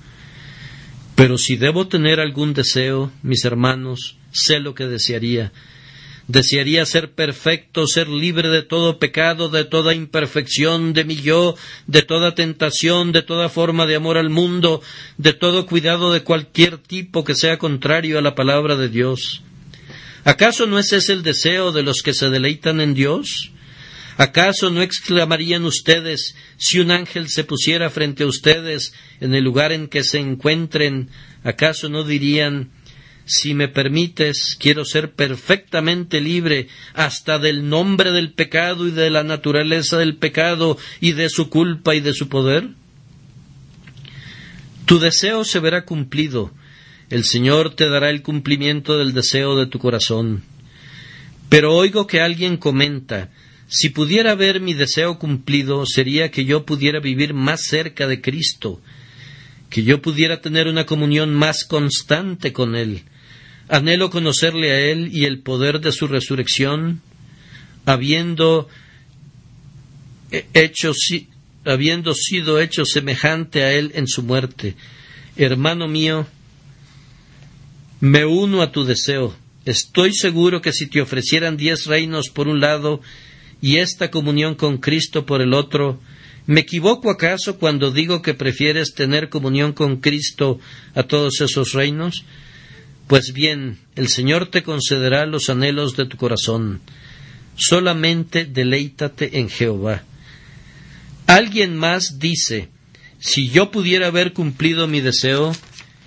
Pero si debo tener algún deseo, mis hermanos, sé lo que desearía, Desearía ser perfecto, ser libre de todo pecado, de toda imperfección, de mi yo, de toda tentación, de toda forma de amor al mundo, de todo cuidado de cualquier tipo que sea contrario a la palabra de Dios. ¿Acaso no es ese el deseo de los que se deleitan en Dios? ¿Acaso no exclamarían ustedes si un ángel se pusiera frente a ustedes en el lugar en que se encuentren? ¿Acaso no dirían si me permites, quiero ser perfectamente libre hasta del nombre del pecado y de la naturaleza del pecado y de su culpa y de su poder? Tu deseo se verá cumplido. El Señor te dará el cumplimiento del deseo de tu corazón. Pero oigo que alguien comenta si pudiera ver mi deseo cumplido, sería que yo pudiera vivir más cerca de Cristo, que yo pudiera tener una comunión más constante con Él, Anhelo conocerle a Él y el poder de su resurrección, habiendo, hecho, habiendo sido hecho semejante a Él en su muerte. Hermano mío, me uno a tu deseo. Estoy seguro que si te ofrecieran diez reinos por un lado y esta comunión con Cristo por el otro, ¿me equivoco acaso cuando digo que prefieres tener comunión con Cristo a todos esos reinos? Pues bien, el Señor te concederá los anhelos de tu corazón. Solamente deleítate en Jehová. Alguien más dice, si yo pudiera haber cumplido mi deseo,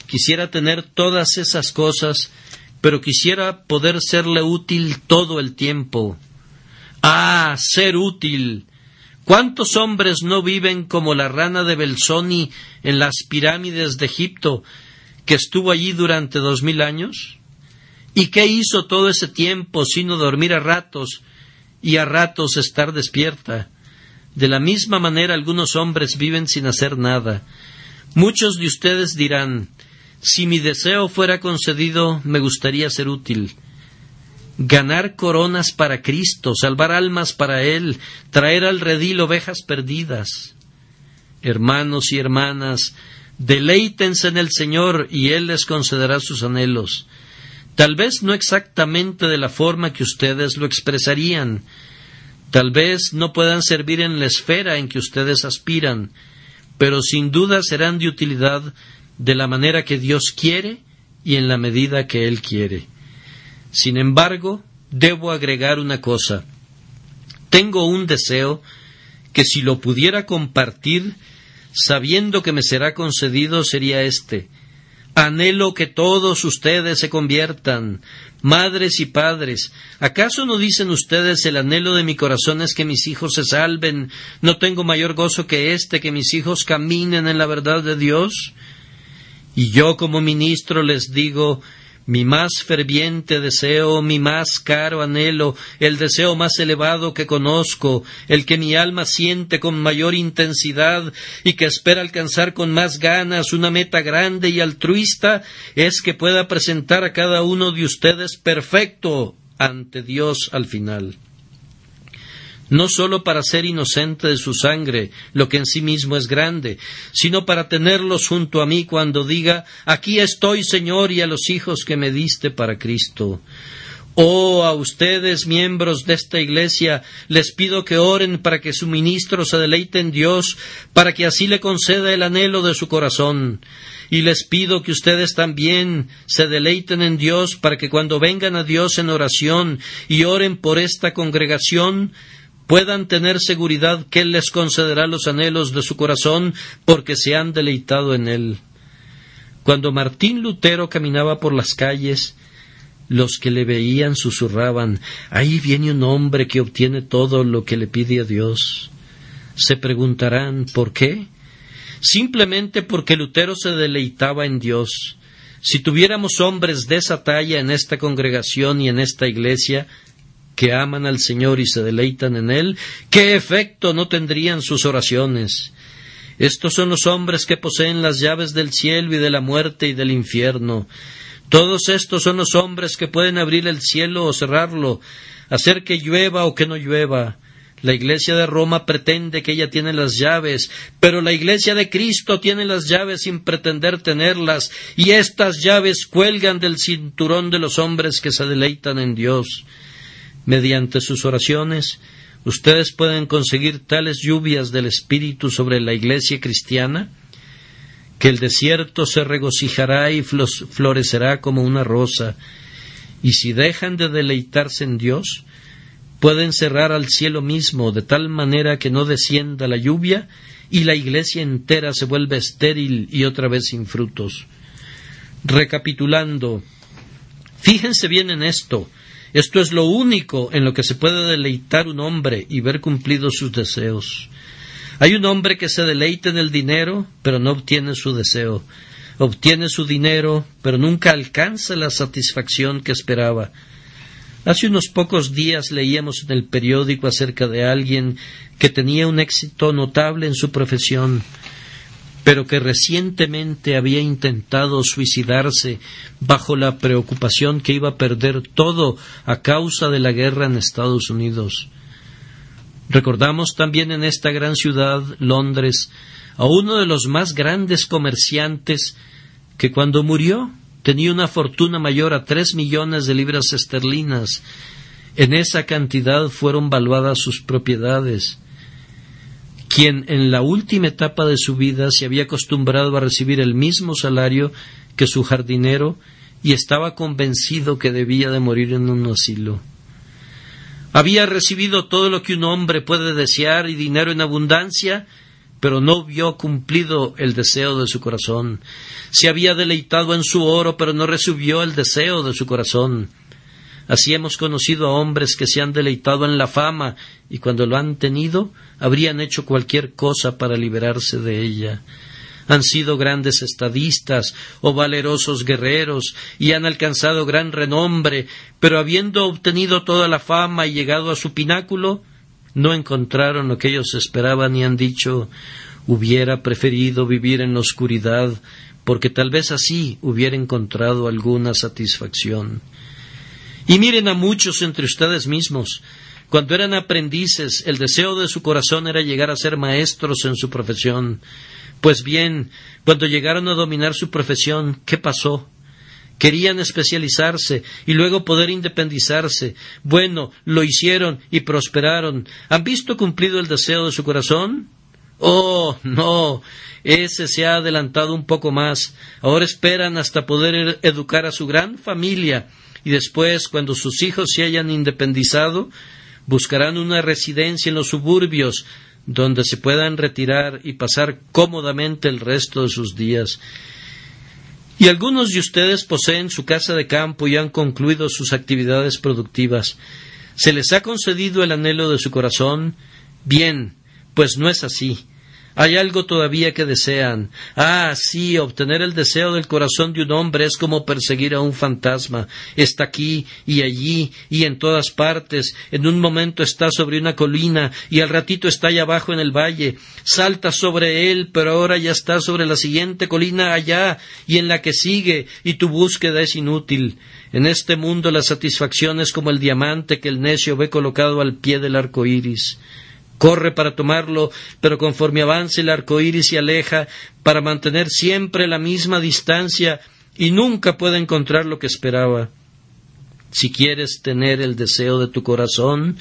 quisiera tener todas esas cosas, pero quisiera poder serle útil todo el tiempo. Ah, ser útil. ¿Cuántos hombres no viven como la rana de Belsoni en las pirámides de Egipto, que estuvo allí durante dos mil años? ¿Y qué hizo todo ese tiempo sino dormir a ratos y a ratos estar despierta? De la misma manera algunos hombres viven sin hacer nada. Muchos de ustedes dirán si mi deseo fuera concedido me gustaría ser útil. Ganar coronas para Cristo, salvar almas para Él, traer al redil ovejas perdidas. Hermanos y hermanas, Deleítense en el Señor y Él les concederá sus anhelos. Tal vez no exactamente de la forma que ustedes lo expresarían. Tal vez no puedan servir en la esfera en que ustedes aspiran, pero sin duda serán de utilidad de la manera que Dios quiere y en la medida que Él quiere. Sin embargo, debo agregar una cosa. Tengo un deseo que si lo pudiera compartir sabiendo que me será concedido, sería este. Anhelo que todos ustedes se conviertan, madres y padres. ¿Acaso no dicen ustedes el anhelo de mi corazón es que mis hijos se salven? ¿No tengo mayor gozo que este, que mis hijos caminen en la verdad de Dios? Y yo como ministro les digo, mi más ferviente deseo, mi más caro anhelo, el deseo más elevado que conozco, el que mi alma siente con mayor intensidad y que espera alcanzar con más ganas una meta grande y altruista, es que pueda presentar a cada uno de ustedes perfecto ante Dios al final no sólo para ser inocente de su sangre, lo que en sí mismo es grande, sino para tenerlos junto a mí cuando diga Aquí estoy, Señor, y a los hijos que me diste para Cristo. Oh, a ustedes, miembros de esta iglesia, les pido que oren para que su ministro se deleite en Dios, para que así le conceda el anhelo de su corazón. Y les pido que ustedes también se deleiten en Dios, para que cuando vengan a Dios en oración y oren por esta congregación, puedan tener seguridad que Él les concederá los anhelos de su corazón porque se han deleitado en Él. Cuando Martín Lutero caminaba por las calles, los que le veían susurraban Ahí viene un hombre que obtiene todo lo que le pide a Dios. Se preguntarán ¿por qué? Simplemente porque Lutero se deleitaba en Dios. Si tuviéramos hombres de esa talla en esta congregación y en esta iglesia, que aman al Señor y se deleitan en Él, ¿qué efecto no tendrían sus oraciones? Estos son los hombres que poseen las llaves del cielo y de la muerte y del infierno. Todos estos son los hombres que pueden abrir el cielo o cerrarlo, hacer que llueva o que no llueva. La Iglesia de Roma pretende que ella tiene las llaves, pero la Iglesia de Cristo tiene las llaves sin pretender tenerlas, y estas llaves cuelgan del cinturón de los hombres que se deleitan en Dios. Mediante sus oraciones, ustedes pueden conseguir tales lluvias del Espíritu sobre la Iglesia cristiana, que el desierto se regocijará y florecerá como una rosa, y si dejan de deleitarse en Dios, pueden cerrar al cielo mismo de tal manera que no descienda la lluvia y la iglesia entera se vuelve estéril y otra vez sin frutos. Recapitulando, fíjense bien en esto. Esto es lo único en lo que se puede deleitar un hombre y ver cumplidos sus deseos. Hay un hombre que se deleita en el dinero, pero no obtiene su deseo. Obtiene su dinero, pero nunca alcanza la satisfacción que esperaba. Hace unos pocos días leíamos en el periódico acerca de alguien que tenía un éxito notable en su profesión, pero que recientemente había intentado suicidarse bajo la preocupación que iba a perder todo a causa de la guerra en Estados Unidos. Recordamos también en esta gran ciudad, Londres, a uno de los más grandes comerciantes que cuando murió tenía una fortuna mayor a tres millones de libras esterlinas. En esa cantidad fueron valuadas sus propiedades. Quien en la última etapa de su vida se había acostumbrado a recibir el mismo salario que su jardinero y estaba convencido que debía de morir en un asilo. Había recibido todo lo que un hombre puede desear y dinero en abundancia, pero no vio cumplido el deseo de su corazón. Se había deleitado en su oro, pero no recibió el deseo de su corazón. Así hemos conocido a hombres que se han deleitado en la fama y cuando lo han tenido habrían hecho cualquier cosa para liberarse de ella. Han sido grandes estadistas o valerosos guerreros y han alcanzado gran renombre, pero habiendo obtenido toda la fama y llegado a su pináculo, no encontraron lo que ellos esperaban y han dicho hubiera preferido vivir en la oscuridad, porque tal vez así hubiera encontrado alguna satisfacción. Y miren a muchos entre ustedes mismos. Cuando eran aprendices, el deseo de su corazón era llegar a ser maestros en su profesión. Pues bien, cuando llegaron a dominar su profesión, ¿qué pasó? Querían especializarse y luego poder independizarse. Bueno, lo hicieron y prosperaron. ¿Han visto cumplido el deseo de su corazón? Oh, no. Ese se ha adelantado un poco más. Ahora esperan hasta poder educar a su gran familia y después, cuando sus hijos se hayan independizado, buscarán una residencia en los suburbios donde se puedan retirar y pasar cómodamente el resto de sus días. Y algunos de ustedes poseen su casa de campo y han concluido sus actividades productivas. ¿Se les ha concedido el anhelo de su corazón? Bien, pues no es así. Hay algo todavía que desean. Ah, sí, obtener el deseo del corazón de un hombre es como perseguir a un fantasma. Está aquí y allí y en todas partes. En un momento está sobre una colina y al ratito está allá abajo en el valle. Salta sobre él, pero ahora ya está sobre la siguiente colina allá y en la que sigue y tu búsqueda es inútil. En este mundo la satisfacción es como el diamante que el necio ve colocado al pie del arco iris corre para tomarlo, pero conforme avanza el arco iris se aleja para mantener siempre la misma distancia y nunca puede encontrar lo que esperaba. Si quieres tener el deseo de tu corazón,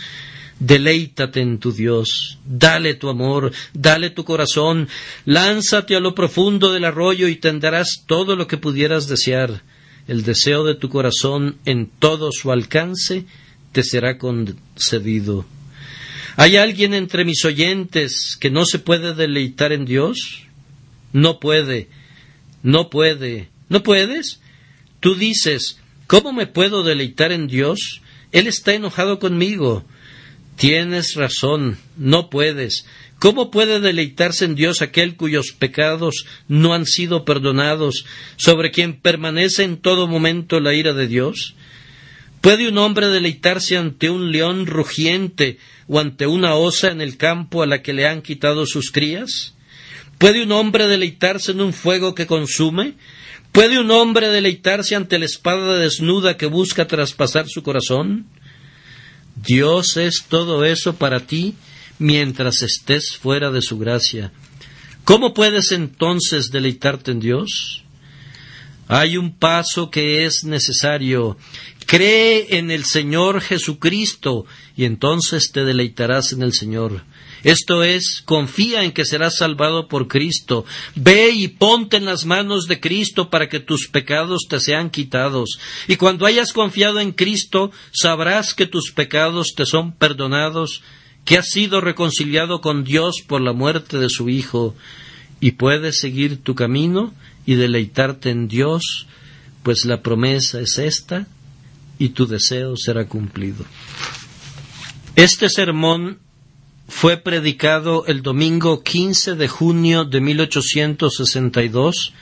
deleítate en tu Dios, dale tu amor, dale tu corazón, lánzate a lo profundo del arroyo y tendrás todo lo que pudieras desear. El deseo de tu corazón en todo su alcance te será concedido. ¿Hay alguien entre mis oyentes que no se puede deleitar en Dios? No puede, no puede, ¿no puedes? Tú dices, ¿cómo me puedo deleitar en Dios? Él está enojado conmigo. Tienes razón, no puedes. ¿Cómo puede deleitarse en Dios aquel cuyos pecados no han sido perdonados, sobre quien permanece en todo momento la ira de Dios? ¿Puede un hombre deleitarse ante un león rugiente o ante una osa en el campo a la que le han quitado sus crías? ¿Puede un hombre deleitarse en un fuego que consume? ¿Puede un hombre deleitarse ante la espada desnuda que busca traspasar su corazón? Dios es todo eso para ti mientras estés fuera de su gracia. ¿Cómo puedes entonces deleitarte en Dios? Hay un paso que es necesario. Cree en el Señor Jesucristo y entonces te deleitarás en el Señor. Esto es, confía en que serás salvado por Cristo. Ve y ponte en las manos de Cristo para que tus pecados te sean quitados. Y cuando hayas confiado en Cristo, sabrás que tus pecados te son perdonados que has sido reconciliado con Dios por la muerte de su Hijo, y puedes seguir tu camino y deleitarte en Dios, pues la promesa es esta, y tu deseo será cumplido. Este sermón fue predicado el domingo 15 de junio de 1862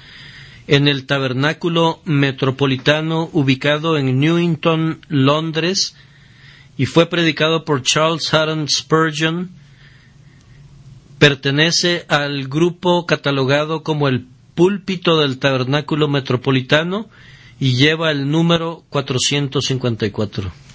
en el Tabernáculo Metropolitano ubicado en Newington, Londres, y fue predicado por Charles Haddon Spurgeon. Pertenece al grupo catalogado como el púlpito del Tabernáculo Metropolitano y lleva el número 454.